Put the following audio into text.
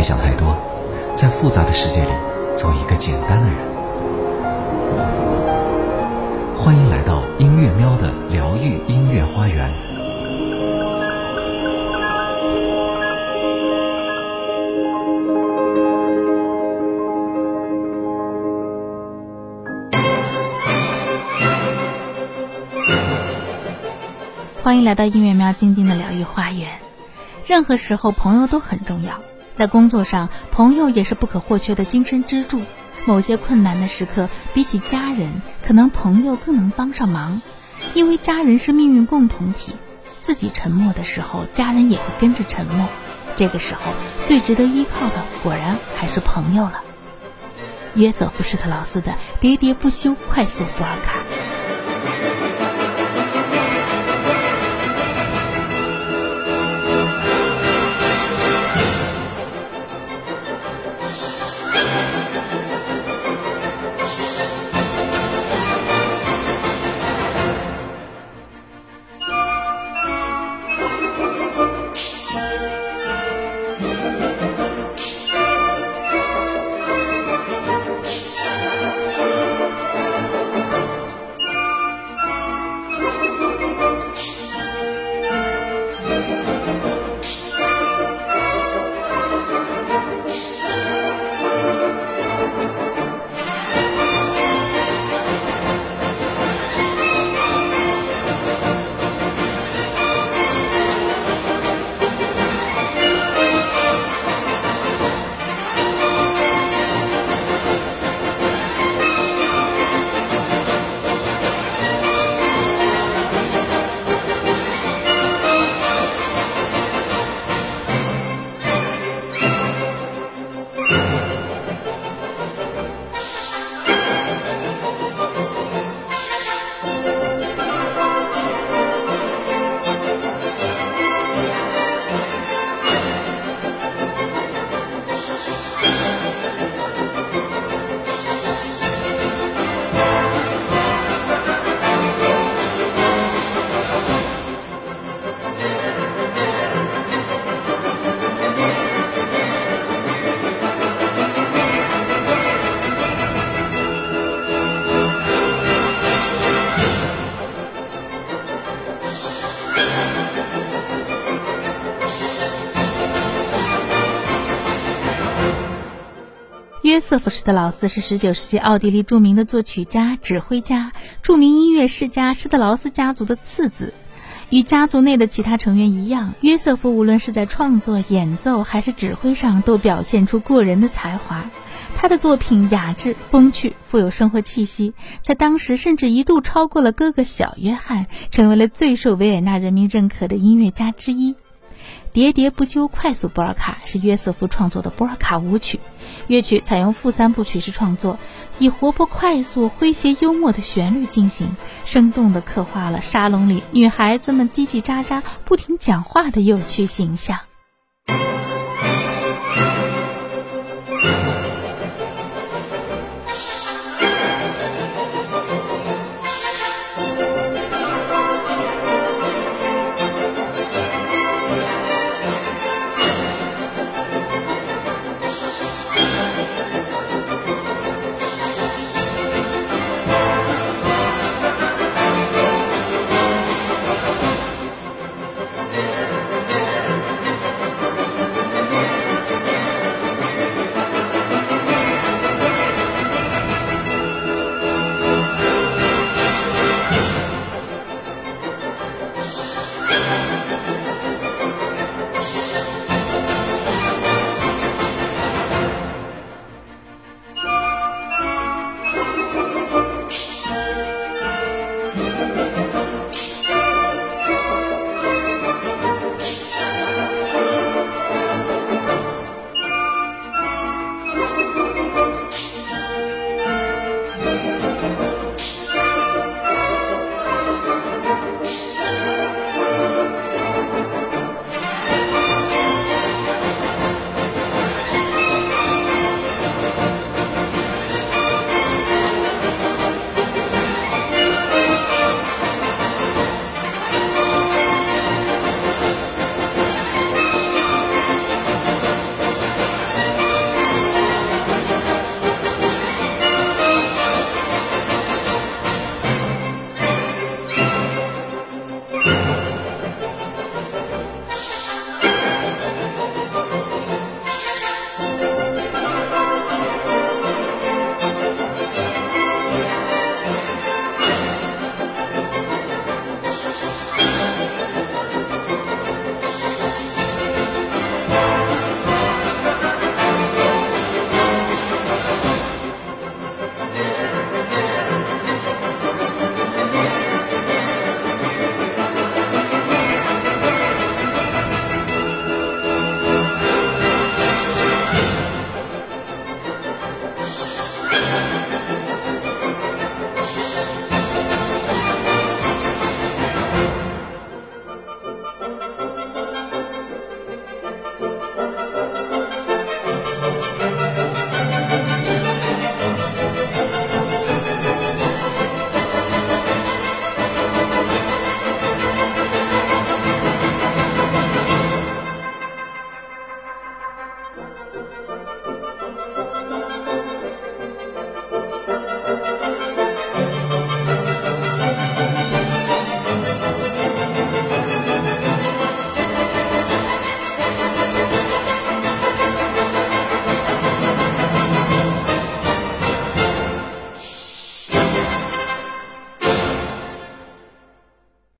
别想太多，在复杂的世界里做一个简单的人。欢迎来到音乐喵的疗愈音乐花园。欢迎来到音乐喵静静的疗愈花园。任何时候，朋友都很重要。在工作上，朋友也是不可或缺的精神支柱。某些困难的时刻，比起家人，可能朋友更能帮上忙，因为家人是命运共同体。自己沉默的时候，家人也会跟着沉默。这个时候，最值得依靠的，果然还是朋友了。约瑟夫·施特劳斯的《喋喋不休快速波尔卡》。约瑟夫·施特劳斯是19世纪奥地利著名的作曲家、指挥家、著名音乐世家施特劳斯家族的次子。与家族内的其他成员一样，约瑟夫无论是在创作、演奏还是指挥上，都表现出过人的才华。他的作品雅致、风趣、富有生活气息，在当时甚至一度超过了哥哥小约翰，成为了最受维也纳人民认可的音乐家之一。喋喋不休快速波尔卡是约瑟夫创作的波尔卡舞曲，乐曲采用复三部曲式创作，以活泼快速、诙谐幽默的旋律进行，生动地刻画了沙龙里女孩子们叽叽喳喳、不停讲话的有趣形象。